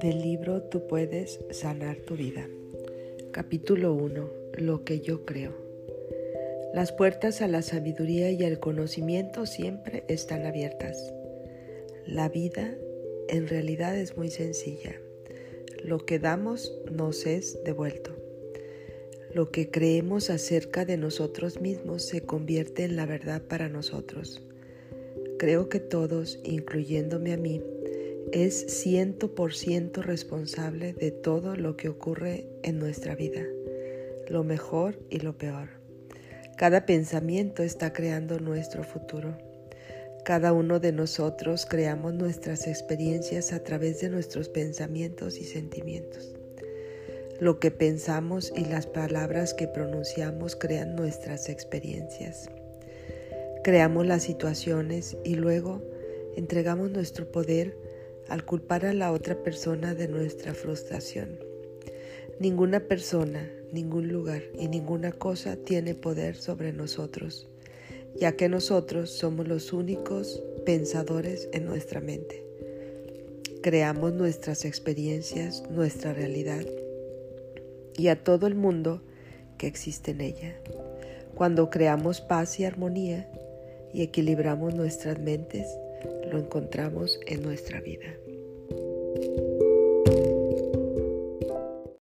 Del libro Tú puedes sanar tu vida. Capítulo 1. Lo que yo creo. Las puertas a la sabiduría y al conocimiento siempre están abiertas. La vida en realidad es muy sencilla. Lo que damos nos es devuelto. Lo que creemos acerca de nosotros mismos se convierte en la verdad para nosotros. Creo que todos, incluyéndome a mí, es ciento por ciento responsable de todo lo que ocurre en nuestra vida, lo mejor y lo peor. Cada pensamiento está creando nuestro futuro. Cada uno de nosotros creamos nuestras experiencias a través de nuestros pensamientos y sentimientos. Lo que pensamos y las palabras que pronunciamos crean nuestras experiencias. Creamos las situaciones y luego entregamos nuestro poder al culpar a la otra persona de nuestra frustración. Ninguna persona, ningún lugar y ninguna cosa tiene poder sobre nosotros, ya que nosotros somos los únicos pensadores en nuestra mente. Creamos nuestras experiencias, nuestra realidad y a todo el mundo que existe en ella. Cuando creamos paz y armonía y equilibramos nuestras mentes, lo encontramos en nuestra vida.